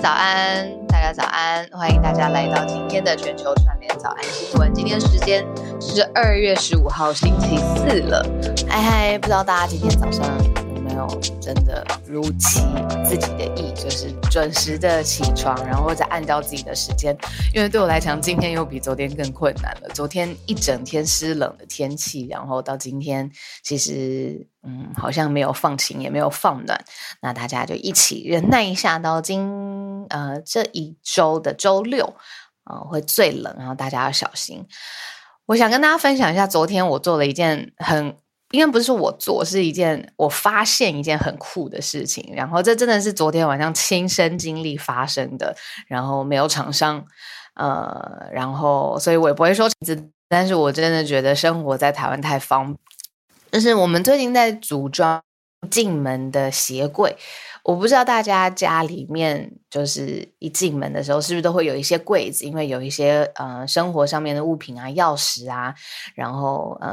早安！大家早安！欢迎大家来到今天的全球串联早安新闻。今天时间是二月十五号星期四了。嗨嗨，不知道大家今天早上真的如期自己的意，就是准时的起床，然后再按照自己的时间。因为对我来讲，今天又比昨天更困难了。昨天一整天湿冷的天气，然后到今天其实。嗯，好像没有放晴，也没有放暖，那大家就一起忍耐一下，到今呃这一周的周六啊会最冷，然后大家要小心。我想跟大家分享一下，昨天我做了一件很，应该不是我做，是一件我发现一件很酷的事情，然后这真的是昨天晚上亲身经历发生的，然后没有厂商，呃，然后所以我也不会说字，但是我真的觉得生活在台湾太方。就是我们最近在组装进门的鞋柜，我不知道大家家里面就是一进门的时候是不是都会有一些柜子，因为有一些呃生活上面的物品啊、钥匙啊，然后呃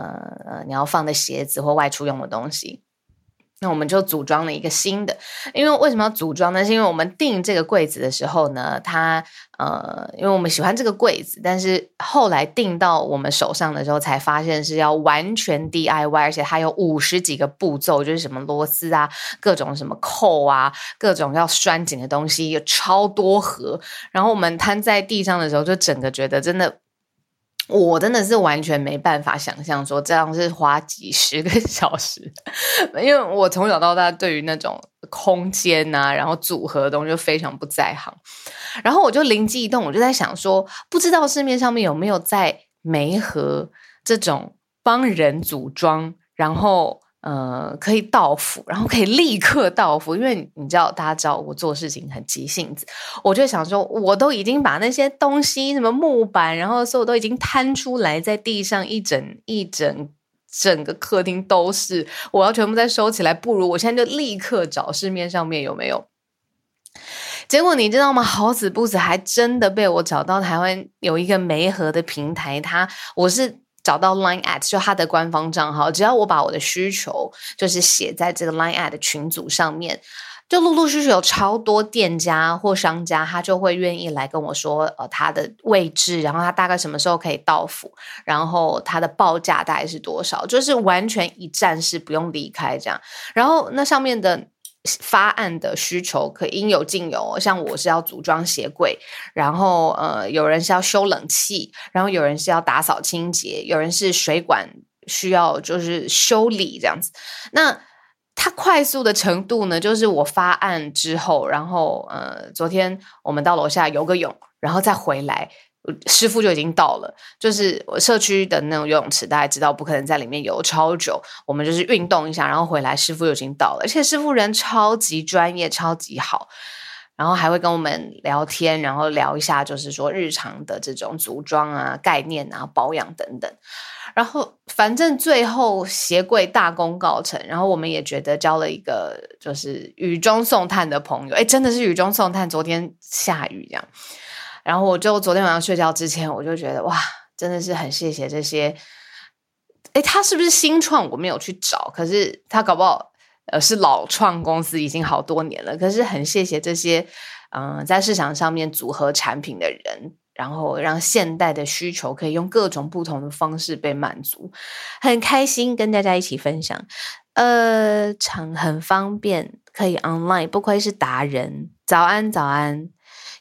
呃你要放的鞋子或外出用的东西。那我们就组装了一个新的，因为为什么要组装呢？是因为我们订这个柜子的时候呢，它呃，因为我们喜欢这个柜子，但是后来订到我们手上的时候，才发现是要完全 DIY，而且它有五十几个步骤，就是什么螺丝啊，各种什么扣啊，各种要拴紧的东西，有超多盒。然后我们摊在地上的时候，就整个觉得真的。我真的是完全没办法想象说这样是花几十个 小时，因为我从小到大对于那种空间啊，然后组合的东西就非常不在行。然后我就灵机一动，我就在想说，不知道市面上面有没有在梅河这种帮人组装，然后。呃，可以到付，然后可以立刻到付，因为你知道，大家知道我做事情很急性子，我就想说，我都已经把那些东西，什么木板，然后所有都已经摊出来在地上，一整一整整个客厅都是，我要全部再收起来，不如我现在就立刻找市面上面有没有。结果你知道吗？好死不死，还真的被我找到台湾有一个媒合的平台，它我是。找到 Line at 就它的官方账号，只要我把我的需求就是写在这个 Line at 群组上面，就陆陆续续有超多店家或商家，他就会愿意来跟我说，呃，他的位置，然后他大概什么时候可以到付，然后他的报价大概是多少，就是完全一站式，不用离开这样。然后那上面的。发案的需求可应有尽有，像我是要组装鞋柜，然后呃，有人是要修冷气，然后有人是要打扫清洁，有人是水管需要就是修理这样子。那它快速的程度呢，就是我发案之后，然后呃，昨天我们到楼下游个泳，然后再回来。师傅就已经到了，就是我社区的那种游泳池，大家知道不可能在里面游超久。我们就是运动一下，然后回来，师傅就已经到了，而且师傅人超级专业，超级好，然后还会跟我们聊天，然后聊一下就是说日常的这种组装啊、概念啊、保养等等。然后反正最后鞋柜大功告成，然后我们也觉得交了一个就是雨中送炭的朋友，哎，真的是雨中送炭。昨天下雨这样。然后我就昨天晚上睡觉之前，我就觉得哇，真的是很谢谢这些。哎，他是不是新创？我没有去找，可是他搞不好呃是老创公司，已经好多年了。可是很谢谢这些嗯在市场上面组合产品的人，然后让现代的需求可以用各种不同的方式被满足，很开心跟大家一起分享。呃，场很方便，可以 online，不愧是达人。早安，早安。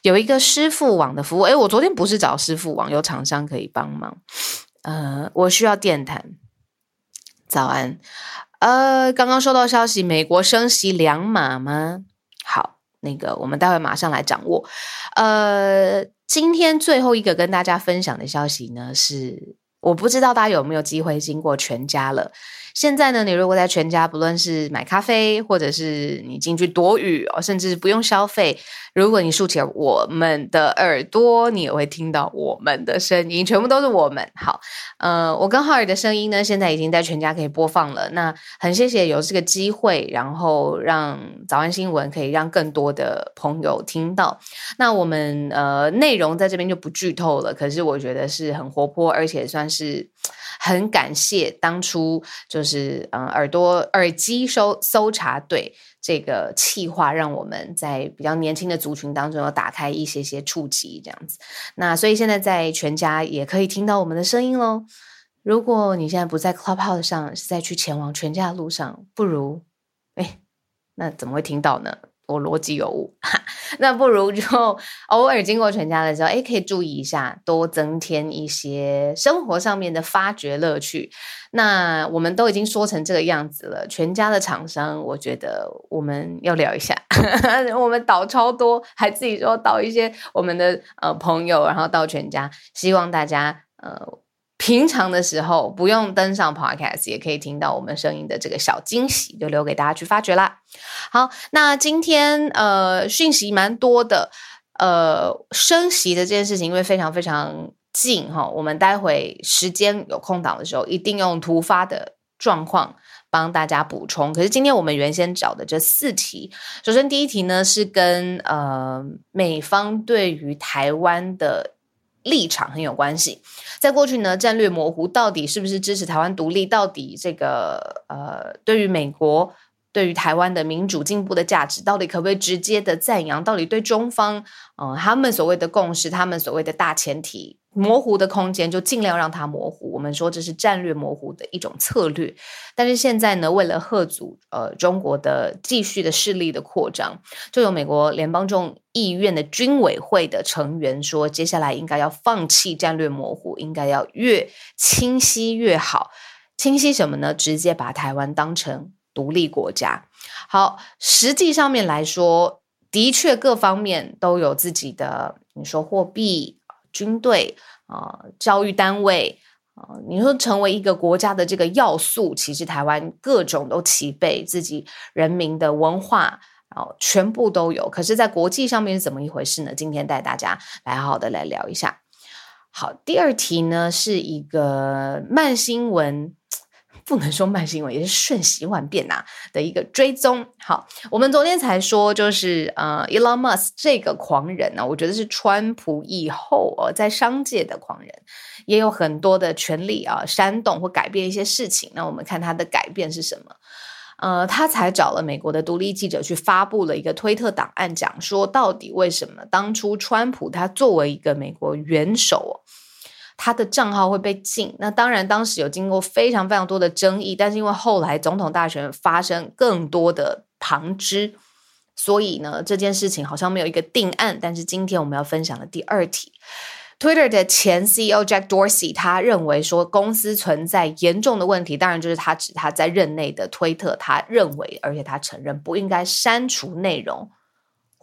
有一个师傅网的服务，诶，我昨天不是找师傅网，有厂商可以帮忙。呃，我需要电毯。早安，呃，刚刚收到消息，美国升息两码吗？好，那个我们待会马上来掌握。呃，今天最后一个跟大家分享的消息呢，是我不知道大家有没有机会经过全家了。现在呢，你如果在全家，不论是买咖啡，或者是你进去躲雨哦，甚至不用消费，如果你竖起我们的耳朵，你也会听到我们的声音，全部都是我们。好，呃，我跟浩尔的声音呢，现在已经在全家可以播放了。那很谢谢有这个机会，然后让早安新闻可以让更多的朋友听到。那我们呃内容在这边就不剧透了，可是我觉得是很活泼，而且算是。很感谢当初就是嗯耳朵耳机搜搜查队这个企划，让我们在比较年轻的族群当中有打开一些些触及这样子。那所以现在在全家也可以听到我们的声音喽。如果你现在不在 Clubhouse 上，是在去前往全家的路上，不如哎，那怎么会听到呢？我逻辑有误，那不如就 偶尔经过全家的时候，哎，可以注意一下，多增添一些生活上面的发掘乐趣。那我们都已经说成这个样子了，全家的厂商，我觉得我们要聊一下。我们导超多，还自己说导一些我们的呃朋友，然后到全家，希望大家呃。平常的时候不用登上 Podcast 也可以听到我们声音的这个小惊喜，就留给大家去发掘啦。好，那今天呃讯息蛮多的，呃升息的这件事情因为非常非常近哈，我们待会时间有空档的时候一定用突发的状况帮大家补充。可是今天我们原先找的这四题，首先第一题呢是跟呃美方对于台湾的。立场很有关系，在过去呢，战略模糊到底是不是支持台湾独立？到底这个呃，对于美国、对于台湾的民主进步的价值，到底可不可以直接的赞扬？到底对中方，嗯，他们所谓的共识，他们所谓的大前提？模糊的空间就尽量让它模糊，我们说这是战略模糊的一种策略。但是现在呢，为了贺阻呃中国的继续的势力的扩张，就有美国联邦众议院的军委会的成员说，接下来应该要放弃战略模糊，应该要越清晰越好。清晰什么呢？直接把台湾当成独立国家。好，实际上面来说，的确各方面都有自己的，你说货币。军队啊，教育单位啊，你说成为一个国家的这个要素，其实台湾各种都齐备，自己人民的文化啊，全部都有。可是，在国际上面是怎么一回事呢？今天带大家来好好的来聊一下。好，第二题呢是一个慢新闻。不能说慢新闻，也是瞬息万变呐的一个追踪。好，我们昨天才说，就是呃，Elon Musk 这个狂人呢，我觉得是川普以后呃在商界的狂人，也有很多的权利啊，煽动或改变一些事情。那我们看他的改变是什么？呃，他才找了美国的独立记者去发布了一个推特档案，讲说到底为什么当初川普他作为一个美国元首。他的账号会被禁，那当然当时有经过非常非常多的争议，但是因为后来总统大选发生更多的旁支，所以呢这件事情好像没有一个定案。但是今天我们要分享的第二题，Twitter 的前 CEO Jack Dorsey 他认为说公司存在严重的问题，当然就是他指他在任内的推特，他认为而且他承认不应该删除内容。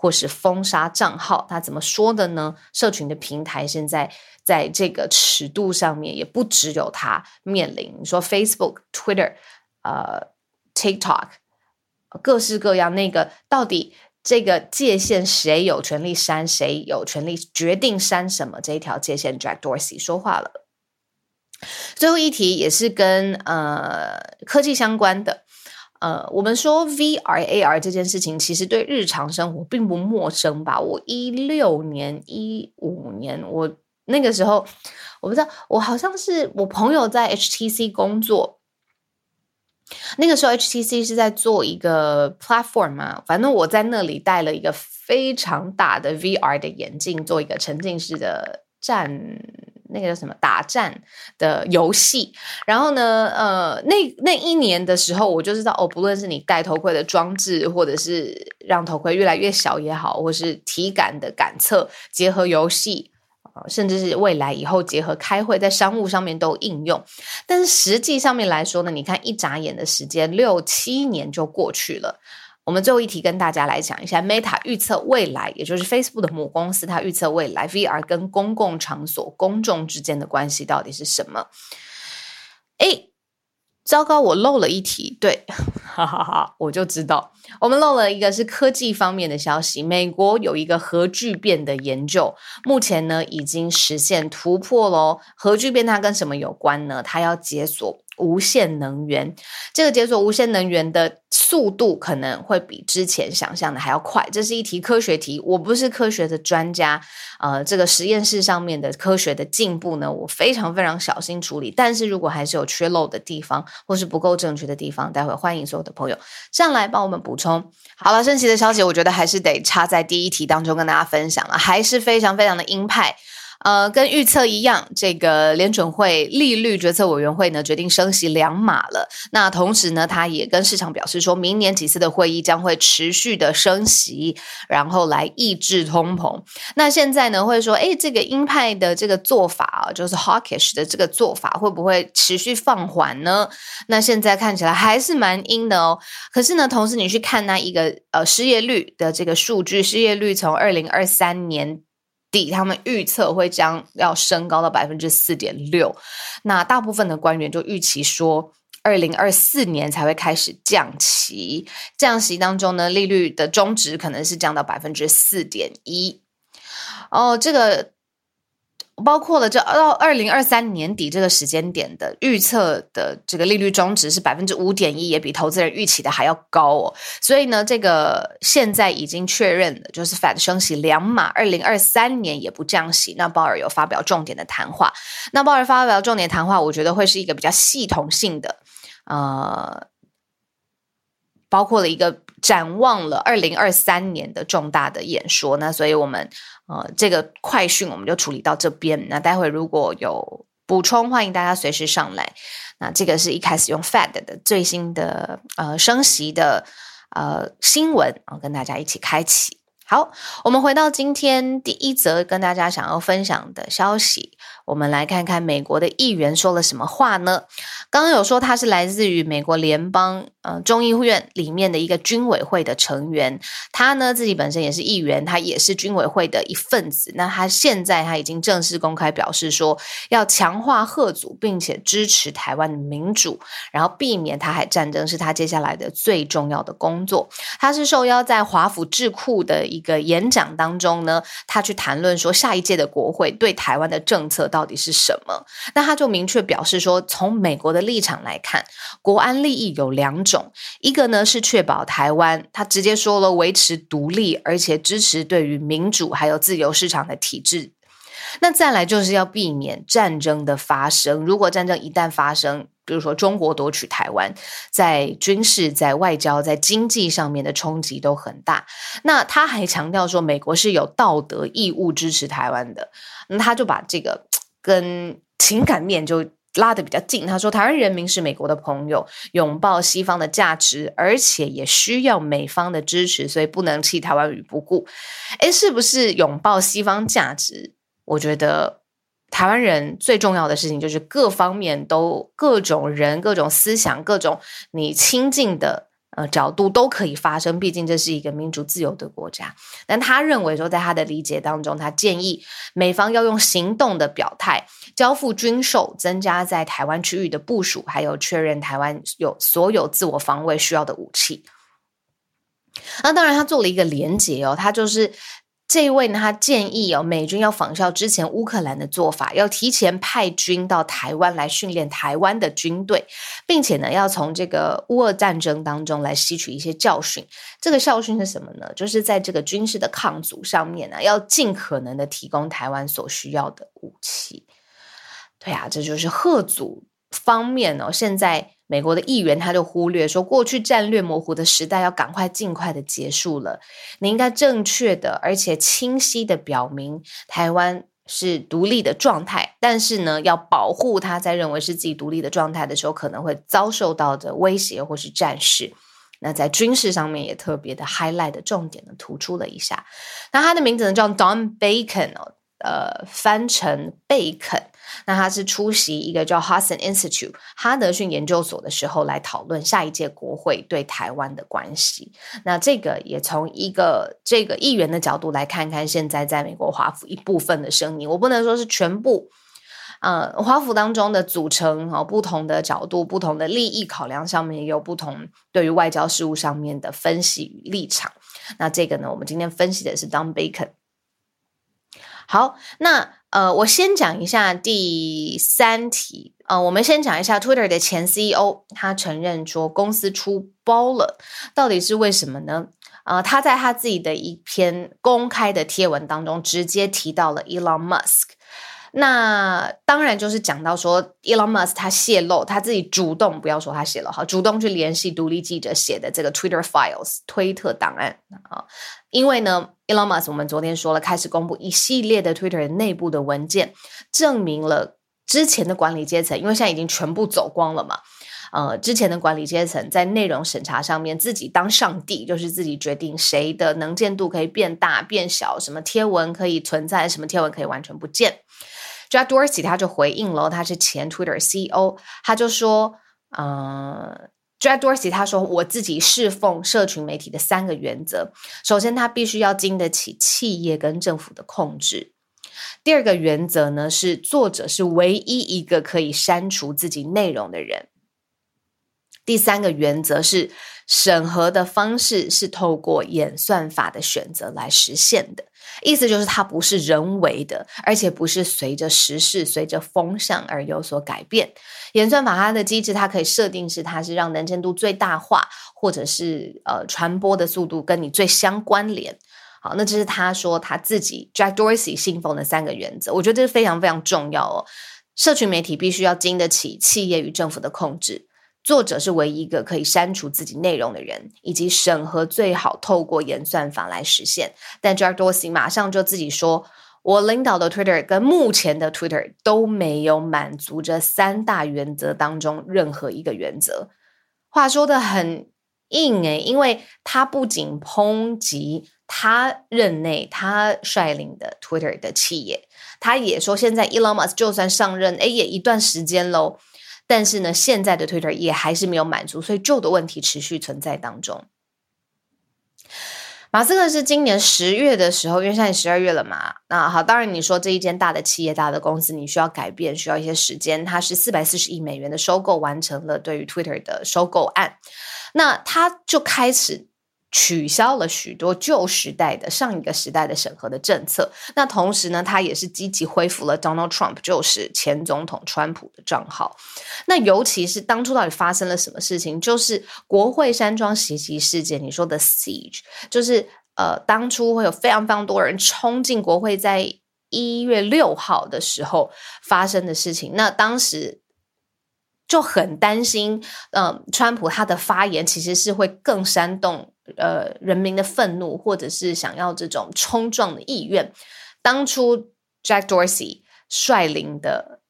或是封杀账号，他怎么说的呢？社群的平台现在在这个尺度上面，也不只有他面临。你说 Facebook、Twitter、呃 TikTok，各式各样，那个到底这个界限谁有权利删，谁有权利决定删什么？这一条界限，Jack Dorsey 说话了。最后一题也是跟呃科技相关的。呃，我们说 V R A R 这件事情，其实对日常生活并不陌生吧？我一六年、一五年，我那个时候，我不知道，我好像是我朋友在 H T C 工作，那个时候 HTC 是在做一个 platform 嘛，反正我在那里戴了一个非常大的 VR 的眼镜，做一个沉浸式的战，那个叫什么打战的游戏。然后呢，呃，那那一年的时候，我就知道哦，不论是你戴头盔的装置，或者是让头盔越来越小也好，或是体感的感测结合游戏。甚至是未来以后结合开会，在商务上面都应用，但是实际上面来说呢，你看一眨眼的时间，六七年就过去了。我们最后一题跟大家来讲一下，Meta 预测未来，也就是 Facebook 的母公司，它预测未来 VR 跟公共场所公众之间的关系到底是什么？哎。糟糕，我漏了一题。对，哈哈哈，我就知道我们漏了一个是科技方面的消息。美国有一个核聚变的研究，目前呢已经实现突破喽。核聚变它跟什么有关呢？它要解锁。无限能源，这个解锁无限能源的速度可能会比之前想象的还要快。这是一题科学题，我不是科学的专家，呃，这个实验室上面的科学的进步呢，我非常非常小心处理。但是如果还是有缺漏的地方，或是不够正确的地方，待会欢迎所有的朋友上来帮我们补充。好了，升旗的消息，我觉得还是得插在第一题当中跟大家分享了，还是非常非常的鹰派。呃，跟预测一样，这个联准会利率决策委员会呢决定升息两码了。那同时呢，他也跟市场表示，说明年几次的会议将会持续的升息，然后来抑制通膨。那现在呢，会说，哎，这个鹰派的这个做法啊，就是 hawkish 的这个做法，会不会持续放缓呢？那现在看起来还是蛮阴的哦。可是呢，同时你去看那一个呃失业率的这个数据，失业率从二零二三年。底他们预测会将要升高到百分之四点六，那大部分的官员就预期说，二零二四年才会开始降息，降息当中呢，利率的中值可能是降到百分之四点一，哦，这个。包括了这到二零二三年底这个时间点的预测的这个利率中值是百分之五点一，也比投资人预期的还要高哦。所以呢，这个现在已经确认了，就是反升息两码，二零二三年也不降息。那鲍尔有发表重点的谈话，那鲍尔发表重点谈话，我觉得会是一个比较系统性的，呃，包括了一个展望了二零二三年的重大的演说。那所以我们。呃，这个快讯我们就处理到这边。那待会如果有补充，欢迎大家随时上来。那这个是一开始用 Fed 的最新的呃升息的呃新闻啊，跟大家一起开启。好，我们回到今天第一则跟大家想要分享的消息。我们来看看美国的议员说了什么话呢？刚刚有说他是来自于美国联邦呃众议院里面的一个军委会的成员，他呢自己本身也是议员，他也是军委会的一份子。那他现在他已经正式公开表示说，要强化贺祖，并且支持台湾的民主，然后避免台海战争是他接下来的最重要的工作。他是受邀在华府智库的一个演讲当中呢，他去谈论说下一届的国会对台湾的政策。到底是什么？那他就明确表示说，从美国的立场来看，国安利益有两种，种一个呢是确保台湾，他直接说了维持独立，而且支持对于民主还有自由市场的体制。那再来就是要避免战争的发生。如果战争一旦发生，比如说中国夺取台湾，在军事、在外交、在经济上面的冲击都很大。那他还强调说，美国是有道德义务支持台湾的。那他就把这个。跟情感面就拉得比较近。他说，台湾人民是美国的朋友，拥抱西方的价值，而且也需要美方的支持，所以不能弃台湾于不顾。诶，是不是拥抱西方价值？我觉得台湾人最重要的事情就是各方面都各种人、各种思想、各种你亲近的。呃，角度都可以发生，毕竟这是一个民主自由的国家。但他认为说，在他的理解当中，他建议美方要用行动的表态，交付军售，增加在台湾区域的部署，还有确认台湾有所有自我防卫需要的武器。那当然，他做了一个连结哦，他就是。这一位呢，他建议哦，美军要仿效之前乌克兰的做法，要提前派军到台湾来训练台湾的军队，并且呢，要从这个乌俄战争当中来吸取一些教训。这个教训是什么呢？就是在这个军事的抗阻上面呢，要尽可能的提供台湾所需要的武器。对啊，这就是贺祖方面哦，现在。美国的议员他就忽略说，过去战略模糊的时代要赶快尽快的结束了。你应该正确的而且清晰的表明台湾是独立的状态，但是呢，要保护他在认为是自己独立的状态的时候，可能会遭受到的威胁或是战事。那在军事上面也特别的 highlight 的重点呢，突出了一下。那他的名字呢叫 Don Bacon 哦，呃，翻成贝肯。那他是出席一个叫 Hudson Institute 哈德逊研究所的时候，来讨论下一届国会对台湾的关系。那这个也从一个这个议员的角度来看看现在在美国华府一部分的声音。我不能说是全部，呃，华府当中的组成哦，不同的角度、不同的利益考量上面也有不同，对于外交事务上面的分析与立场。那这个呢，我们今天分析的是 Don Bacon。好，那。呃，我先讲一下第三题。呃，我们先讲一下 Twitter 的前 CEO，他承认说公司出包了，到底是为什么呢？呃，他在他自己的一篇公开的贴文当中，直接提到了 Elon Musk。那当然就是讲到说，Elon Musk 他泄露他自己主动，不要说他泄露哈，主动去联系独立记者写的这个 Twitter files 推特档案啊。因为呢，Elon Musk 我们昨天说了，开始公布一系列的 Twitter 内部的文件，证明了之前的管理阶层，因为现在已经全部走光了嘛。呃，之前的管理阶层在内容审查上面自己当上帝，就是自己决定谁的能见度可以变大变小，什么贴文可以存在，什么贴文可以完全不见。Jack Dorsey 他就回应了，他是前 Twitter CEO，他就说，呃，Jack Dorsey 他说，我自己侍奉社群媒体的三个原则，首先，他必须要经得起企业跟政府的控制；第二个原则呢，是作者是唯一一个可以删除自己内容的人；第三个原则是。审核的方式是透过演算法的选择来实现的，意思就是它不是人为的，而且不是随着时事、随着风向而有所改变。演算法它的机制，它可以设定是它是让能见度最大化，或者是呃传播的速度跟你最相关联。好，那这是他说他自己 Jack Dorsey 信奉的三个原则，我觉得这是非常非常重要哦。社群媒体必须要经得起企业与政府的控制。作者是唯一一个可以删除自己内容的人，以及审核最好透过演算法来实现。但 Jack Dorsey 马上就自己说：“我领导的 Twitter 跟目前的 Twitter 都没有满足这三大原则当中任何一个原则。”话说的很硬诶，因为他不仅抨击他任内他率领的 Twitter 的企业，他也说现在 Elon Musk 就算上任，哎，也一段时间喽。但是呢，现在的 Twitter 也还是没有满足，所以旧的问题持续存在当中。马斯克是今年十月的时候，因为现在十二月了嘛，那好，当然你说这一间大的企业、大的公司，你需要改变，需要一些时间。它是四百四十亿美元的收购完成了，对于 Twitter 的收购案，那他就开始。取消了许多旧时代的上一个时代的审核的政策，那同时呢，他也是积极恢复了 Donald Trump，就是前总统川普的账号。那尤其是当初到底发生了什么事情？就是国会山庄袭击事件，你说的 siege，就是呃，当初会有非常非常多人冲进国会，在一月六号的时候发生的事情。那当时就很担心，嗯，川普他的发言其实是会更煽动。呃，人民的愤怒，或者是想要这种冲撞的意愿，当初 Jack Dorsey 率领的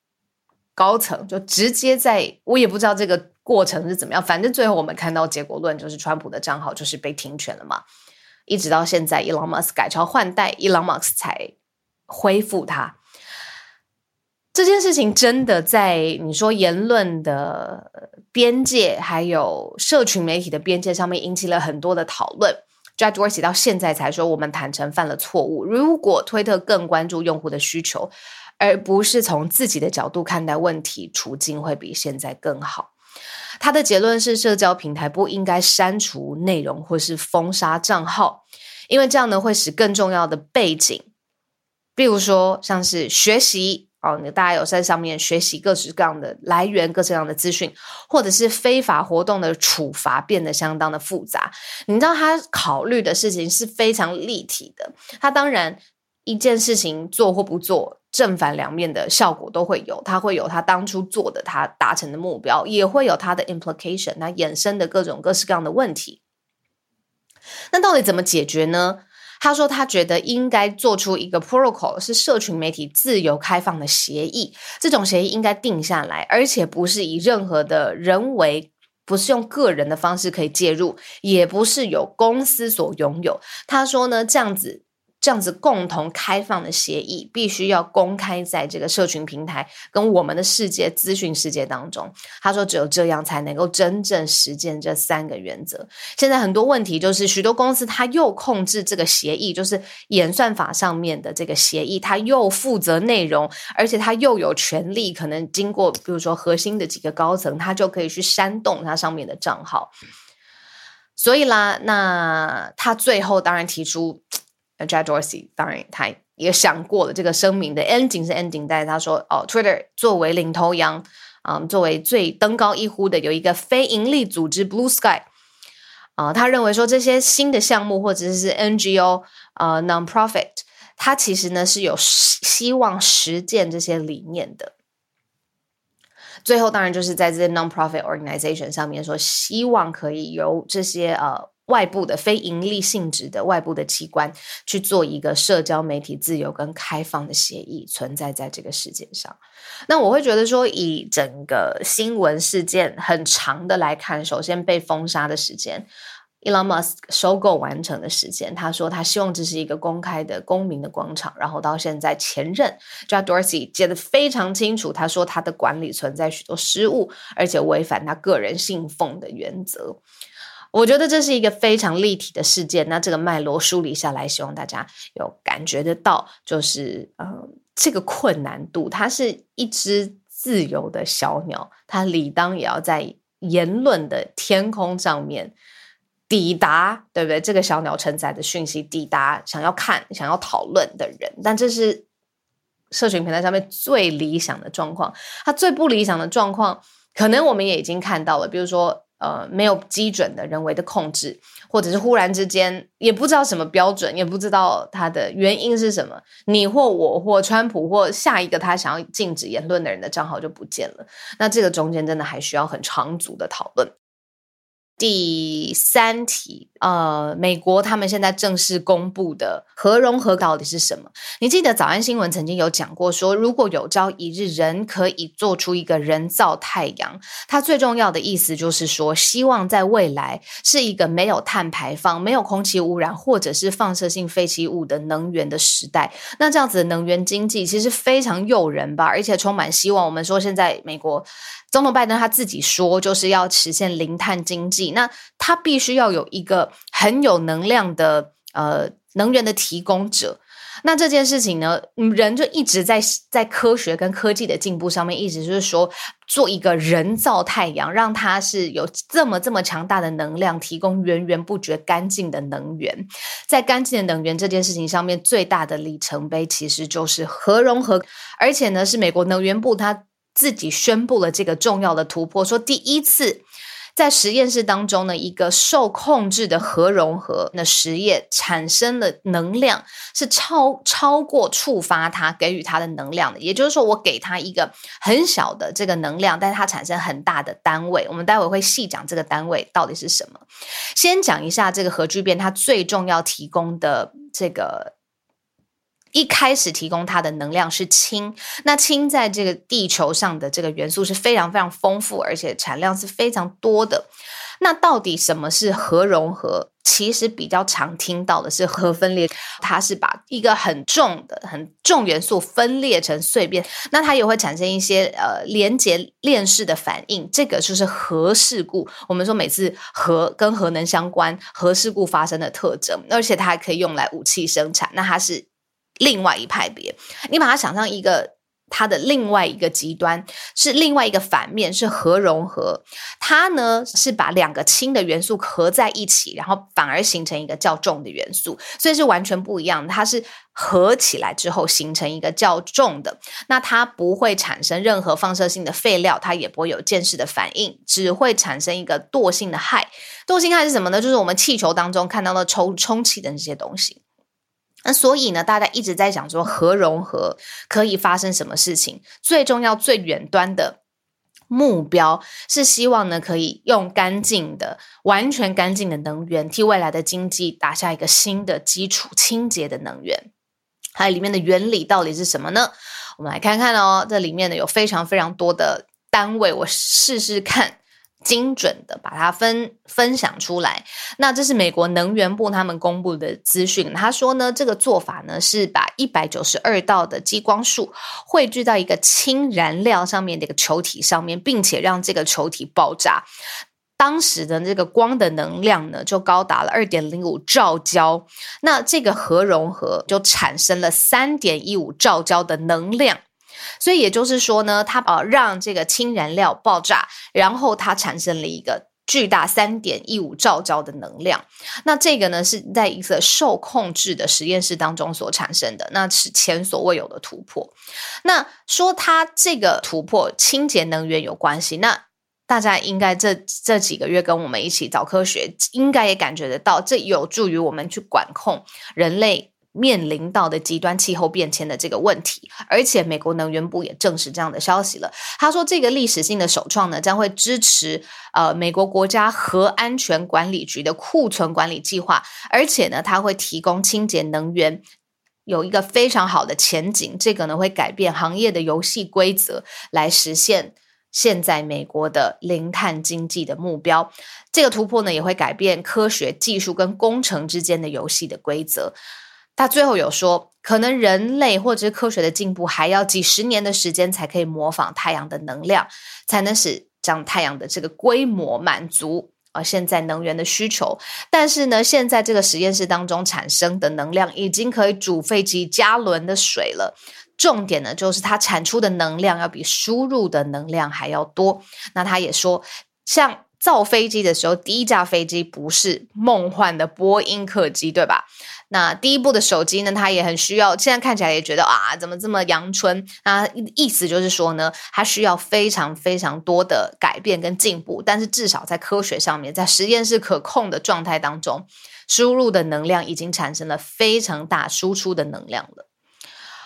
高层就直接在，我也不知道这个过程是怎么样，反正最后我们看到结果论就是川普的账号就是被停权了嘛，一直到现在，Elon Musk 改朝换代，Elon Musk 才恢复它。这件事情真的在你说言论的边界，还有社群媒体的边界上面引起了很多的讨论。Jack Dorsey 到现在才说，我们坦诚犯了错误。如果推特更关注用户的需求，而不是从自己的角度看待问题，处境会比现在更好。他的结论是，社交平台不应该删除内容或是封杀账号，因为这样呢会使更重要的背景，比如说像是学习。哦，你大家有在上面学习各式各样的来源、各式各样的资讯，或者是非法活动的处罚变得相当的复杂。你知道他考虑的事情是非常立体的。他当然一件事情做或不做，正反两面的效果都会有，他会有他当初做的他达成的目标，也会有他的 implication，那衍生的各种各式各样的问题。那到底怎么解决呢？他说他觉得应该做出一个 protocol，是社群媒体自由开放的协议，这种协议应该定下来，而且不是以任何的人为。不是用个人的方式可以介入，也不是有公司所拥有。他说呢，这样子。这样子共同开放的协议，必须要公开在这个社群平台跟我们的世界资讯世界当中。他说，只有这样才能够真正实践这三个原则。现在很多问题就是，许多公司他又控制这个协议，就是演算法上面的这个协议，他又负责内容，而且他又有权利，可能经过比如说核心的几个高层，他就可以去煽动他上面的账号。所以啦，那他最后当然提出。Jack Dorsey 当然他也想过了，这个声明的 ending 是 ending，但是他说哦，Twitter 作为领头羊，嗯，作为最登高一呼的，有一个非盈利组织 Blue Sky，啊，他认为说这些新的项目或者是 NGO 呃 nonprofit，它其实呢是有希望实践这些理念的。最后当然就是在这些 nonprofit organization 上面说，希望可以由这些呃。外部的非盈利性质的外部的机关去做一个社交媒体自由跟开放的协议，存在在这个世界上。那我会觉得说，以整个新闻事件很长的来看，首先被封杀的时间，Elon Musk 收购完成的时间，他说他希望这是一个公开的公民的广场。然后到现在前任 Jack Dorsey 接的非常清楚，他说他的管理存在许多失误，而且违反他个人信奉的原则。我觉得这是一个非常立体的事件。那这个脉络梳理下来，希望大家有感觉得到，就是呃，这个困难度。它是一只自由的小鸟，它理当也要在言论的天空上面抵达，对不对？这个小鸟承载的讯息抵达想要看、想要讨论的人。但这是社群平台上面最理想的状况。它最不理想的状况，可能我们也已经看到了，比如说。呃，没有基准的人为的控制，或者是忽然之间也不知道什么标准，也不知道它的原因是什么，你或我或川普或下一个他想要禁止言论的人的账号就不见了。那这个中间真的还需要很长足的讨论。第三题，呃，美国他们现在正式公布的核融合到底是什么？你记得早安新闻曾经有讲过，说如果有朝一日人可以做出一个人造太阳，它最重要的意思就是说，希望在未来是一个没有碳排放、没有空气污染或者是放射性废弃物的能源的时代。那这样子的能源经济其实非常诱人吧，而且充满希望。我们说现在美国。总统拜登他自己说，就是要实现零碳经济，那他必须要有一个很有能量的呃能源的提供者。那这件事情呢，人就一直在在科学跟科技的进步上面，一直就是说做一个人造太阳，让它是有这么这么强大的能量，提供源源不绝干净的能源。在干净的能源这件事情上面，最大的里程碑其实就是核融合，而且呢，是美国能源部它。自己宣布了这个重要的突破，说第一次在实验室当中呢，一个受控制的核融合的实验产生的能量，是超超过触发它给予它的能量的。也就是说，我给它一个很小的这个能量，但它产生很大的单位。我们待会会细讲这个单位到底是什么。先讲一下这个核聚变，它最重要提供的这个。一开始提供它的能量是氢，那氢在这个地球上的这个元素是非常非常丰富，而且产量是非常多的。那到底什么是核融合？其实比较常听到的是核分裂，它是把一个很重的、很重元素分裂成碎片，那它也会产生一些呃连接链式的反应，这个就是核事故。我们说每次核跟核能相关，核事故发生的特征，而且它还可以用来武器生产，那它是。另外一派别，你把它想象一个它的另外一个极端是另外一个反面是核融合，它呢是把两个氢的元素合在一起，然后反而形成一个较重的元素，所以是完全不一样。它是合起来之后形成一个较重的，那它不会产生任何放射性的废料，它也不会有间隙的反应，只会产生一个惰性的氦。惰性氦是什么呢？就是我们气球当中看到的充充气的那些东西。那所以呢，大家一直在讲说核融合可以发生什么事情？最重要、最远端的目标是希望呢，可以用干净的、完全干净的能源，替未来的经济打下一个新的基础，清洁的能源。还有里面的原理到底是什么呢？我们来看看哦，这里面呢有非常非常多的单位，我试试看。精准的把它分分享出来。那这是美国能源部他们公布的资讯。他说呢，这个做法呢是把一百九十二道的激光束汇聚到一个氢燃料上面的一个球体上面，并且让这个球体爆炸。当时的这个光的能量呢，就高达了二点零五兆焦。那这个核融合就产生了三点一五兆焦的能量。所以也就是说呢，它呃让这个氢燃料爆炸，然后它产生了一个巨大三点一五兆焦的能量。那这个呢是在一个受控制的实验室当中所产生的，那是前所未有的突破。那说它这个突破清洁能源有关系，那大家应该这这几个月跟我们一起找科学，应该也感觉得到，这有助于我们去管控人类。面临到的极端气候变迁的这个问题，而且美国能源部也证实这样的消息了。他说，这个历史性的首创呢，将会支持呃美国国家核安全管理局的库存管理计划，而且呢，它会提供清洁能源，有一个非常好的前景。这个呢，会改变行业的游戏规则，来实现现在美国的零碳经济的目标。这个突破呢，也会改变科学技术跟工程之间的游戏的规则。他最后有说，可能人类或者是科学的进步还要几十年的时间才可以模仿太阳的能量，才能使将太阳的这个规模满足啊现在能源的需求。但是呢，现在这个实验室当中产生的能量已经可以煮飞机加仑的水了。重点呢，就是它产出的能量要比输入的能量还要多。那他也说，像。造飞机的时候，第一架飞机不是梦幻的波音客机，对吧？那第一部的手机呢，它也很需要。现在看起来也觉得啊，怎么这么阳春？那意思就是说呢，它需要非常非常多的改变跟进步。但是至少在科学上面，在实验室可控的状态当中，输入的能量已经产生了非常大输出的能量了。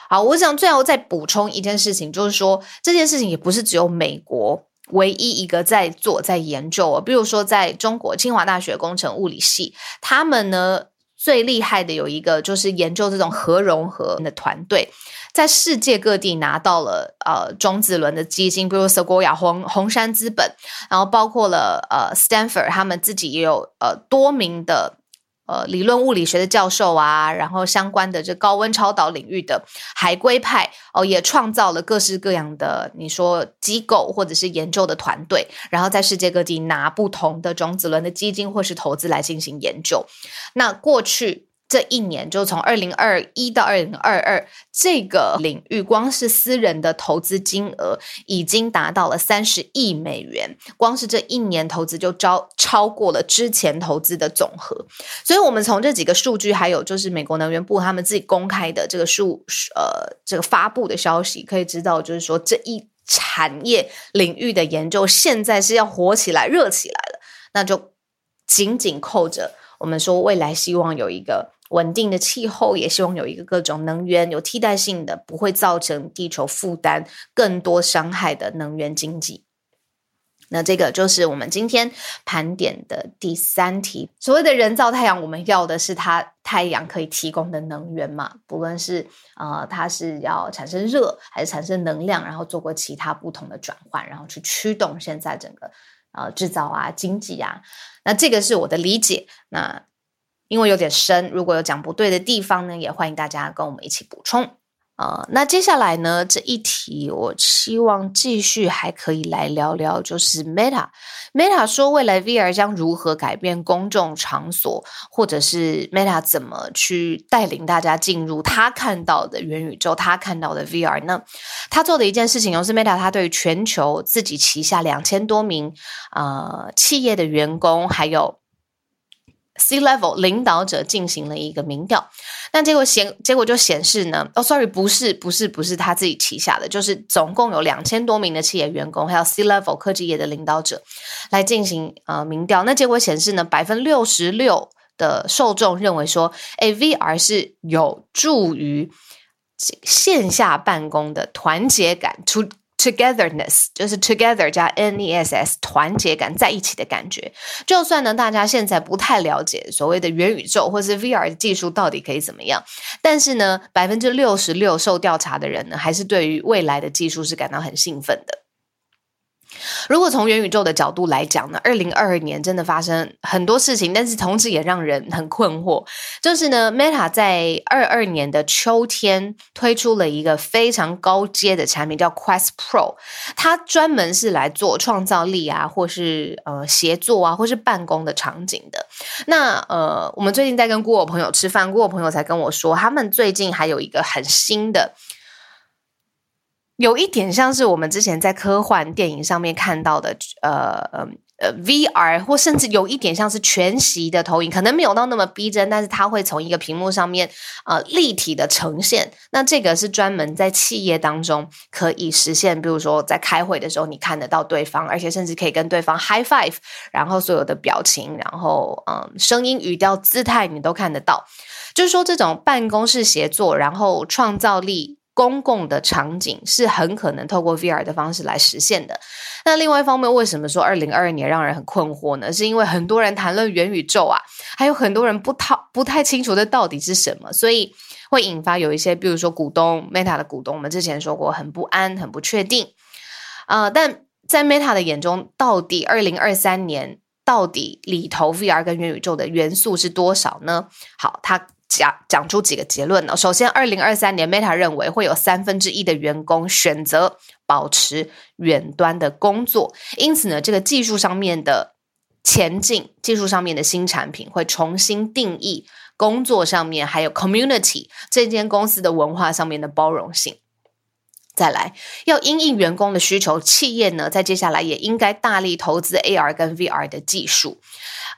好，我想最后再补充一件事情，就是说这件事情也不是只有美国。唯一一个在做在研究哦，比如说在中国清华大学工程物理系，他们呢最厉害的有一个就是研究这种核融合的团队，在世界各地拿到了呃中子轮的基金，比如 Sequoia 红红杉资本，然后包括了呃 Stanford，他们自己也有呃多名的。呃，理论物理学的教授啊，然后相关的这高温超导领域的海归派哦，也创造了各式各样的你说机构或者是研究的团队，然后在世界各地拿不同的种子轮的基金或是投资来进行研究。那过去。这一年，就从二零二一到二零二二，这个领域光是私人的投资金额已经达到了三十亿美元，光是这一年投资就超超过了之前投资的总和。所以，我们从这几个数据，还有就是美国能源部他们自己公开的这个数，呃，这个发布的消息，可以知道，就是说这一产业领域的研究现在是要火起来、热起来了。那就紧紧扣着我们说未来希望有一个。稳定的气候，也希望有一个各种能源有替代性的，不会造成地球负担更多伤害的能源经济。那这个就是我们今天盘点的第三题。所谓的人造太阳，我们要的是它太阳可以提供的能源嘛？不论是呃，它是要产生热还是产生能量，然后做过其他不同的转换，然后去驱动现在整个呃制造啊、经济啊。那这个是我的理解。那因为有点深，如果有讲不对的地方呢，也欢迎大家跟我们一起补充。呃，那接下来呢，这一题我希望继续还可以来聊聊，就是 Meta。Meta 说未来 VR 将如何改变公众场所，或者是 Meta 怎么去带领大家进入他看到的元宇宙，他看到的 VR 呢？他做的一件事情，又是 Meta 他对全球自己旗下两千多名呃企业的员工，还有。C level 领导者进行了一个民调，但结果显结果就显示呢，哦，sorry，不是不是不是他自己旗下的，就是总共有两千多名的企业员工，还有 C level 科技业的领导者来进行呃民调。那结果显示呢，百分六十六的受众认为说，哎，VR 是有助于线下办公的团结感出 togetherness，就是 together 加 n e s s，团结感在一起的感觉。就算呢，大家现在不太了解所谓的元宇宙或是 VR 技术到底可以怎么样，但是呢，百分之六十六受调查的人呢，还是对于未来的技术是感到很兴奋的。如果从元宇宙的角度来讲呢，二零二二年真的发生很多事情，但是同时也让人很困惑。就是呢，Meta 在二二年的秋天推出了一个非常高阶的产品，叫 Quest Pro，它专门是来做创造力啊，或是呃协作啊，或是办公的场景的。那呃，我们最近在跟 Google 朋友吃饭，Google 朋友才跟我说，他们最近还有一个很新的。有一点像是我们之前在科幻电影上面看到的，呃呃呃，VR 或甚至有一点像是全息的投影，可能没有到那么逼真，但是它会从一个屏幕上面呃立体的呈现。那这个是专门在企业当中可以实现，比如说在开会的时候你看得到对方，而且甚至可以跟对方 high five，然后所有的表情，然后嗯声音、语调、姿态你都看得到。就是说这种办公室协作，然后创造力。公共的场景是很可能透过 VR 的方式来实现的。那另外一方面，为什么说二零二二年让人很困惑呢？是因为很多人谈论元宇宙啊，还有很多人不太不太清楚这到底是什么，所以会引发有一些，比如说股东 Meta 的股东，我们之前说过很不安、很不确定。呃，但在 Meta 的眼中，到底二零二三年到底里头 VR 跟元宇宙的元素是多少呢？好，它。讲讲出几个结论呢？首先，二零二三年，Meta 认为会有三分之一的员工选择保持远端的工作，因此呢，这个技术上面的前进，技术上面的新产品会重新定义工作上面还有 community 这间公司的文化上面的包容性。再来，要因应员工的需求，企业呢在接下来也应该大力投资 AR 跟 VR 的技术。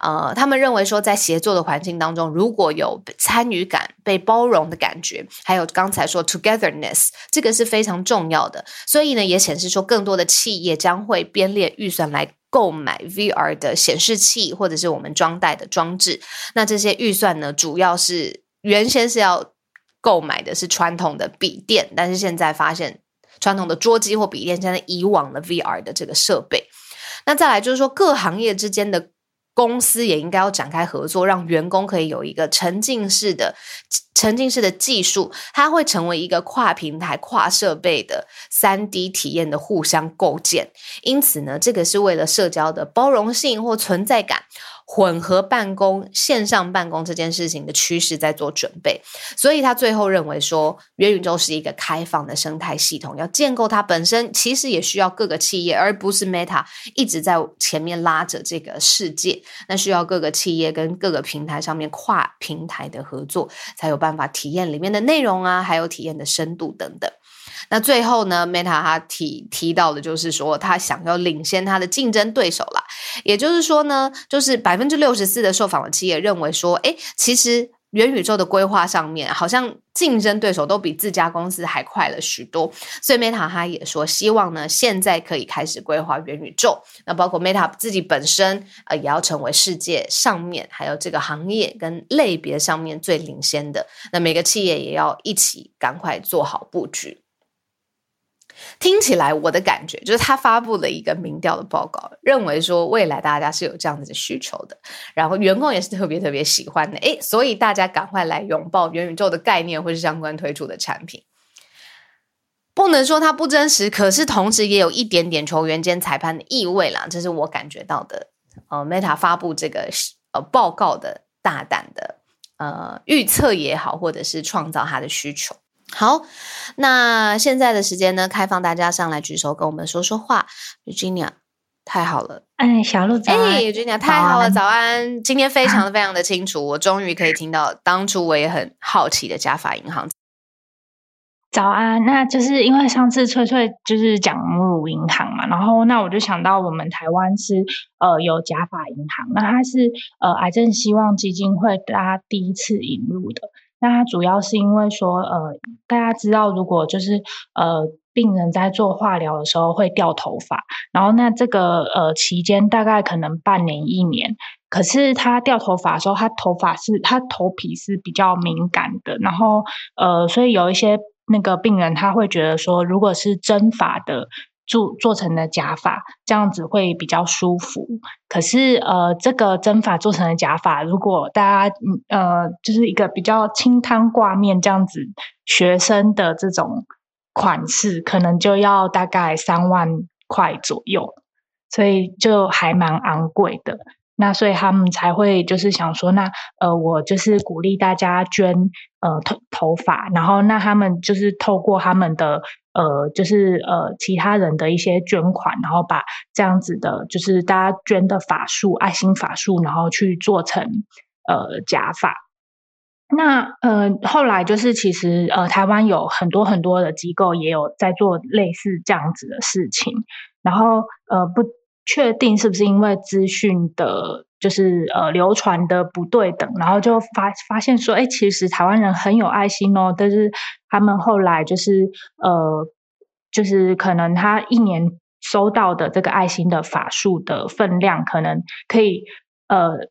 呃，他们认为说，在协作的环境当中，如果有参与感、被包容的感觉，还有刚才说 togetherness，这个是非常重要的。所以呢，也显示说，更多的企业将会编列预算来购买 VR 的显示器，或者是我们装带的装置。那这些预算呢，主要是原先是要购买的是传统的笔电，但是现在发现传统的桌机或笔电现在以往了 VR 的这个设备。那再来就是说，各行业之间的。公司也应该要展开合作，让员工可以有一个沉浸式的、沉浸式的技术，它会成为一个跨平台、跨设备的三 D 体验的互相构建。因此呢，这个是为了社交的包容性或存在感。混合办公、线上办公这件事情的趋势在做准备，所以他最后认为说，元宇宙是一个开放的生态系统，要建构它本身其实也需要各个企业，而不是 Meta 一直在前面拉着这个世界。那需要各个企业跟各个平台上面跨平台的合作，才有办法体验里面的内容啊，还有体验的深度等等。那最后呢，Meta 他提提到的就是说，他想要领先他的竞争对手啦。也就是说呢，就是百分之六十四的受访的企业认为说，哎，其实元宇宙的规划上面，好像竞争对手都比自家公司还快了许多。所以 Meta 他也说，希望呢，现在可以开始规划元宇宙。那包括 Meta 自己本身，呃，也要成为世界上面还有这个行业跟类别上面最领先的。那每个企业也要一起赶快做好布局。听起来，我的感觉就是他发布了一个民调的报告，认为说未来大家是有这样子的需求的，然后员工也是特别特别喜欢的，诶，所以大家赶快来拥抱元宇宙的概念或是相关推出的产品。不能说它不真实，可是同时也有一点点球员兼裁判的意味啦，这是我感觉到的。呃，Meta 发布这个呃报告的大胆的呃预测也好，或者是创造它的需求。好，那现在的时间呢？开放大家上来举手跟我们说说话。Virginia，太好了，哎，小鹿早安，Virginia，太好了，早安。今天非常的非常的清楚，我终于可以听到当初我也很好奇的加法银行。早安，那就是因为上次翠翠就是讲母乳银行嘛，然后那我就想到我们台湾是呃有加法银行，那它是呃癌症希望基金会大家第一次引入的。那它主要是因为说，呃，大家知道，如果就是呃，病人在做化疗的时候会掉头发，然后那这个呃期间大概可能半年一年，可是他掉头发的时候，他头发是他头皮是比较敏感的，然后呃，所以有一些那个病人他会觉得说，如果是真发的。做做成的假发，这样子会比较舒服。可是，呃，这个真发做成的假发，如果大家呃，就是一个比较清汤挂面这样子学生的这种款式，可能就要大概三万块左右，所以就还蛮昂贵的。那所以他们才会就是想说，那呃，我就是鼓励大家捐呃头头发，然后那他们就是透过他们的呃，就是呃其他人的一些捐款，然后把这样子的，就是大家捐的法术爱心法术，然后去做成呃假法。那呃后来就是其实呃台湾有很多很多的机构也有在做类似这样子的事情，然后呃不。确定是不是因为资讯的，就是呃流传的不对等，然后就发发现说，哎，其实台湾人很有爱心哦。但是他们后来就是呃，就是可能他一年收到的这个爱心的法术的分量，可能可以呃。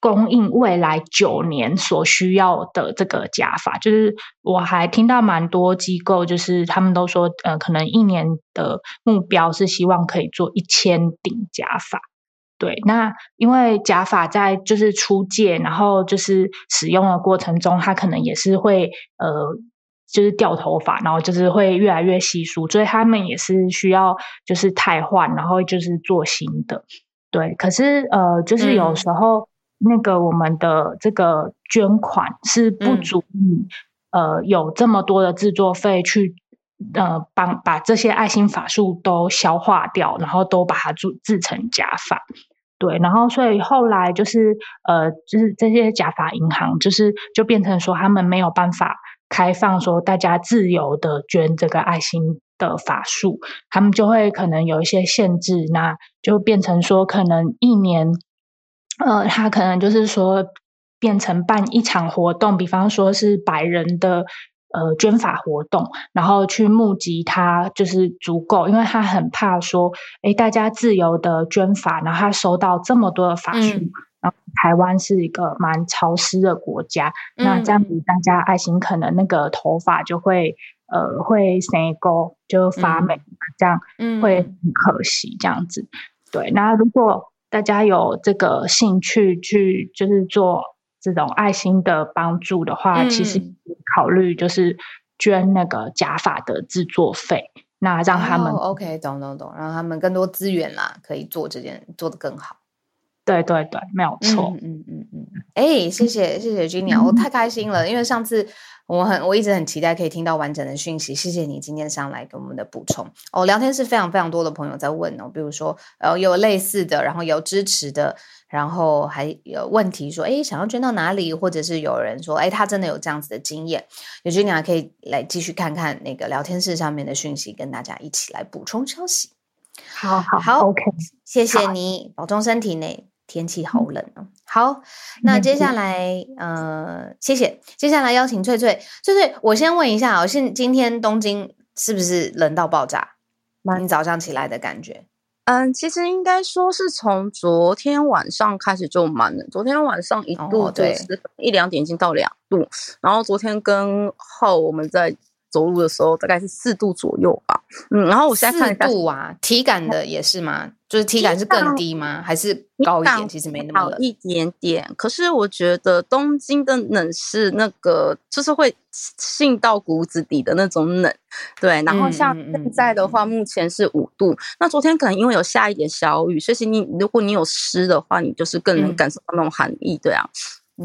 供应未来九年所需要的这个假发，就是我还听到蛮多机构，就是他们都说，呃，可能一年的目标是希望可以做一千顶假发。对，那因为假发在就是出借，然后就是使用的过程中，它可能也是会呃，就是掉头发，然后就是会越来越稀疏，所以他们也是需要就是汰换，然后就是做新的。对，可是呃，就是有时候。那个我们的这个捐款是不足以呃有这么多的制作费去呃帮把这些爱心法术都消化掉，然后都把它做制成假发，对，然后所以后来就是呃就是这些假发银行就是就变成说他们没有办法开放说大家自由的捐这个爱心的法术，他们就会可能有一些限制，那就变成说可能一年。呃，他可能就是说变成办一场活动，比方说是百人的呃捐法活动，然后去募集他就是足够，因为他很怕说，哎，大家自由的捐法，然后他收到这么多的法术，然后台湾是一个蛮潮湿的国家，那这样子大家爱心可能那个头发就会呃会生沟，就发霉，这样会很可惜，这样子。对，那如果。大家有这个兴趣去，就是做这种爱心的帮助的话，其实考虑就是捐那个假发的制作费，那让他们 OK，懂懂懂，让他们更多资源啦，可以做这件做的更好。对对对，没有错。嗯嗯嗯，哎，谢谢谢谢君鸟，我太开心了，因为上次我很我一直很期待可以听到完整的讯息，谢谢你今天上来给我们的补充。哦，聊天是非常非常多的朋友在问哦，比如说呃有类似的，然后有支持的，然后还有问题说，哎，想要捐到哪里，或者是有人说，哎，他真的有这样子的经验，有君鸟可以来继续看看那个聊天室上面的讯息，跟大家一起来补充消息。好好好，OK，谢谢你，保重身体呢。天气好冷哦。好，那接下来，呃，谢谢。接下来邀请翠翠，翠翠，我先问一下哦，现今天东京是不是冷到爆炸？你早上起来的感觉？嗯，其实应该说是从昨天晚上开始就蛮冷。昨天晚上一度就是一两点已经到两度，然后昨天跟后我们在。走路的时候大概是四度左右吧，嗯，然后我现在看四度啊，体感的也是吗？就是体感是更低吗？还是高一点？其实没那么冷一点点。可是我觉得东京的冷是那个，就是会沁到骨子底的那种冷。对，然后像现在的话，目前是五度。那昨天可能因为有下一点小雨，所以你如果你有湿的话，你就是更能感受到那种寒意，对啊。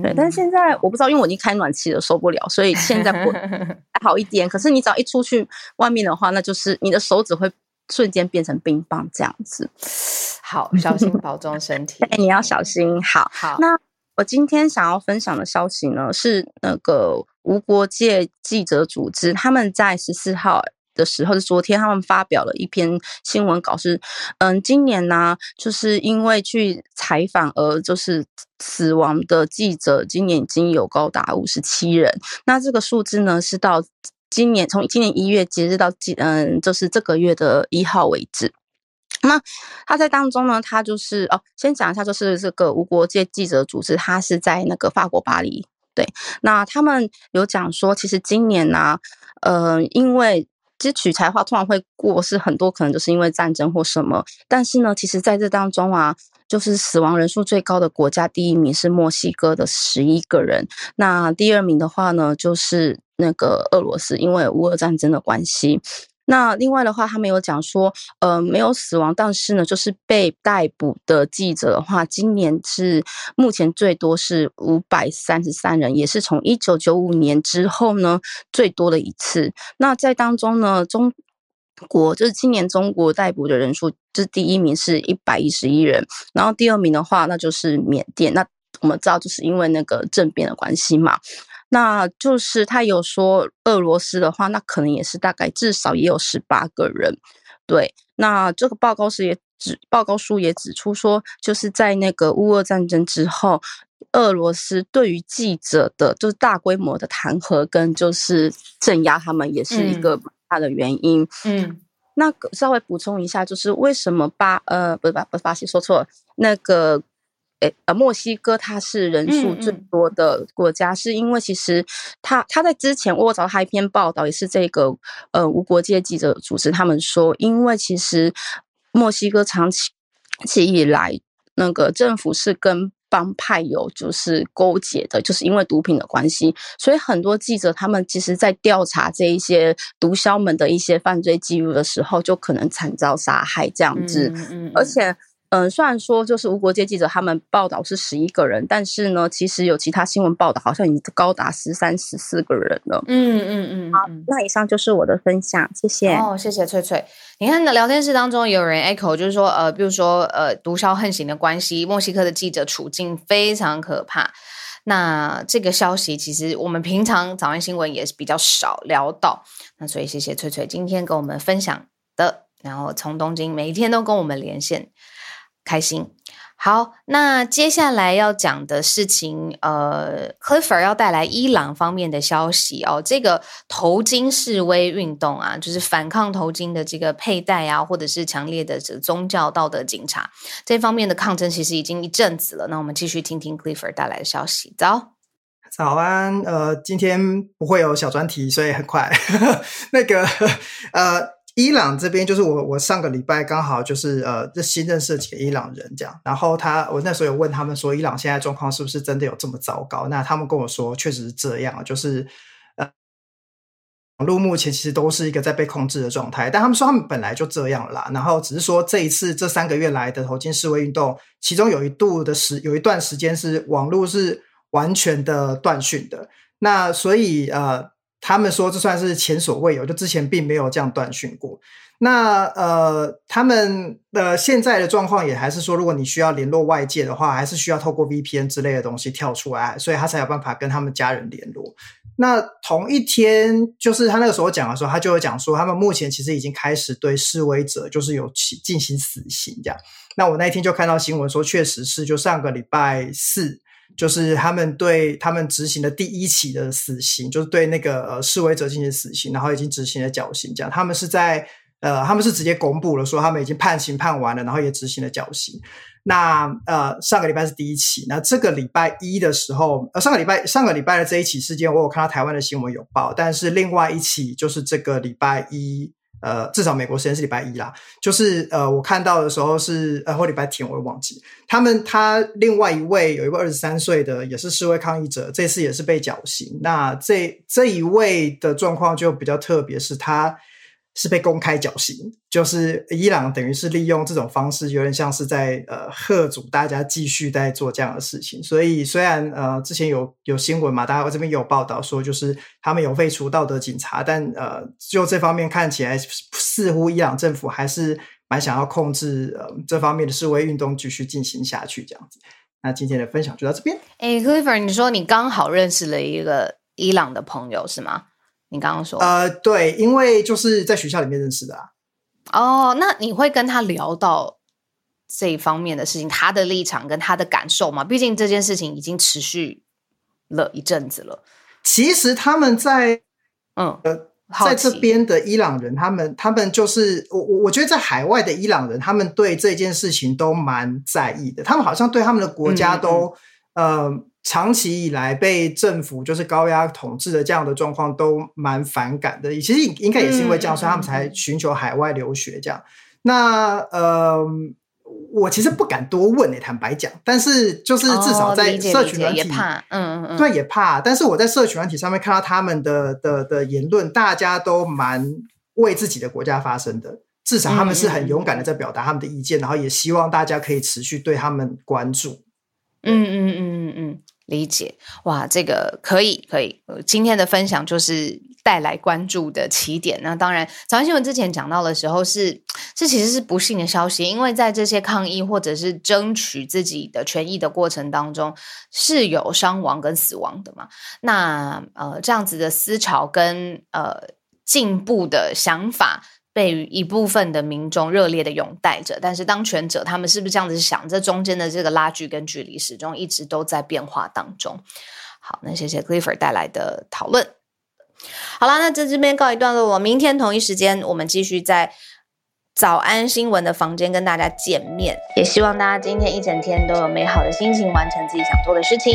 对，但是现在我不知道，因为我已经开暖气了，受不了，所以现在不 还好一点。可是你只要一出去外面的话，那就是你的手指会瞬间变成冰棒这样子。好，小心保重身体。哎，你要小心。好，好。那我今天想要分享的消息呢，是那个无国界记者组织他们在十四号。的时候是昨天，他们发表了一篇新闻稿，是嗯，今年呢，就是因为去采访而就是死亡的记者，今年已经有高达五十七人。那这个数字呢，是到今年从今年一月截止到今嗯，就是这个月的一号为止。那他在当中呢，他就是哦，先讲一下，就是这个无国界记者组织，他是在那个法国巴黎。对，那他们有讲说，其实今年呢，呃，因为其实取材话通常会过是很多，可能就是因为战争或什么。但是呢，其实在这当中啊，就是死亡人数最高的国家，第一名是墨西哥的十一个人，那第二名的话呢，就是那个俄罗斯，因为乌俄战争的关系。那另外的话，他们有讲说，呃，没有死亡，但是呢，就是被逮捕的记者的话，今年是目前最多是五百三十三人，也是从一九九五年之后呢最多的一次。那在当中呢，中国就是今年中国逮捕的人数，这第一名是一百一十一人，然后第二名的话，那就是缅甸。那我们知道，就是因为那个政变的关系嘛。那就是他有说俄罗斯的话，那可能也是大概至少也有十八个人。对，那这个报告是也指报告书也指出说，就是在那个乌俄战争之后，俄罗斯对于记者的就是大规模的弹劾跟就是镇压他们，也是一个大的原因。嗯，那稍微补充一下，就是为什么巴呃不是巴不是巴西说错了，那个。呃，墨西哥它是人数最多的国家，是因为其实他他在之前我找到一篇报道，也是这个呃无国界记者组织他们说，因为其实墨西哥长期期以来那个政府是跟帮派有就是勾结的，就是因为毒品的关系，所以很多记者他们其实在调查这一些毒枭们的一些犯罪记录的时候，就可能惨遭杀害这样子，而且。嗯，虽然说就是无国界记者他们报道是十一个人，但是呢，其实有其他新闻报道，好像已经高达十三、十四个人了。嗯嗯嗯。好，那以上就是我的分享，谢谢。哦，谢谢翠翠。你看，聊天室当中有人 echo，就是说，呃，比如说，呃，毒枭横行的关系，墨西哥的记者处境非常可怕。那这个消息其实我们平常早安新闻也是比较少聊到，那所以谢谢翠翠今天跟我们分享的，然后从东京每一天都跟我们连线。开心，好，那接下来要讲的事情，呃，Clifford 要带来伊朗方面的消息哦。这个头巾示威运动啊，就是反抗头巾的这个佩戴啊，或者是强烈的这宗教道德警察这方面的抗争，其实已经一阵子了。那我们继续听听 Clifford 带来的消息。早，早安，呃，今天不会有小专题，所以很快。那个，呃。伊朗这边就是我，我上个礼拜刚好就是呃，这新认识几个伊朗人这样，然后他我那时候有问他们说，伊朗现在状况是不是真的有这么糟糕？那他们跟我说，确实是这样，就是呃，网络目前其实都是一个在被控制的状态，但他们说他们本来就这样啦，然后只是说这一次这三个月来的头巾示威运动，其中有一度的时有一段时间是网络是完全的断讯的，那所以呃。他们说这算是前所未有，就之前并没有这样断讯过。那呃，他们的现在的状况也还是说，如果你需要联络外界的话，还是需要透过 VPN 之类的东西跳出来，所以他才有办法跟他们家人联络。那同一天，就是他那个时候讲的时候，他就有讲说，他们目前其实已经开始对示威者就是有起进行死刑这样。那我那一天就看到新闻说，确实是就上个礼拜四。就是他们对他们执行的第一起的死刑，就是对那个呃示威者进行死刑，然后已经执行了绞刑。这样，他们是在呃，他们是直接公布了说他们已经判刑判完了，然后也执行了绞刑。那呃，上个礼拜是第一起，那这个礼拜一的时候，呃，上个礼拜上个礼拜的这一起事件，我有看到台湾的新闻有报，但是另外一起就是这个礼拜一。呃，至少美国时间是礼拜一啦，就是呃，我看到的时候是呃，或礼拜天，我也忘记。他们他另外一位有一位二十三岁的也是示威抗议者，这次也是被绞刑。那这这一位的状况就比较特别，是他。是被公开绞刑，就是伊朗等于是利用这种方式，有点像是在呃贺阻大家继续在做这样的事情。所以虽然呃之前有有新闻嘛，大家这边有报道说，就是他们有废除道德警察，但呃就这方面看起来，似乎伊朗政府还是蛮想要控制呃这方面的示威运动继续进行下去这样子。那今天的分享就到这边。哎，Clifford，你说你刚好认识了一个伊朗的朋友是吗？你刚刚说，呃，对，因为就是在学校里面认识的啊。哦，那你会跟他聊到这一方面的事情，他的立场跟他的感受吗？毕竟这件事情已经持续了一阵子了。其实他们在，嗯，呃，在这边的伊朗人，他们他们就是我我我觉得在海外的伊朗人，他们对这件事情都蛮在意的。他们好像对他们的国家都呃长期以来被政府就是高压统治的这样的状况都蛮反感的。其实应该也是因为这样，所以他们才寻求海外留学这样。那呃。我其实不敢多问诶，坦白讲，但是就是至少在社群软体，怕，嗯嗯嗯，对，也怕。但是我在社群软体上面看到他们的的的言论，大家都蛮为自己的国家发声的，至少他们是很勇敢的在表达他们的意见，然后也希望大家可以持续对他们关注。嗯嗯嗯嗯嗯，理解。哇，这个可以可以。今天的分享就是。带来关注的起点，那当然，早安新闻之前讲到的时候是，这其实是不幸的消息，因为在这些抗议或者是争取自己的权益的过程当中，是有伤亡跟死亡的嘛？那呃，这样子的思潮跟呃进步的想法，被一部分的民众热烈的拥戴着，但是当权者他们是不是这样子想？这中间的这个拉锯跟距离，始终一直都在变化当中。好，那谢谢 Clifford 带来的讨论。好了，那在这边告一段落。我明天同一时间，我们继续在早安新闻的房间跟大家见面。也希望大家今天一整天都有美好的心情，完成自己想做的事情。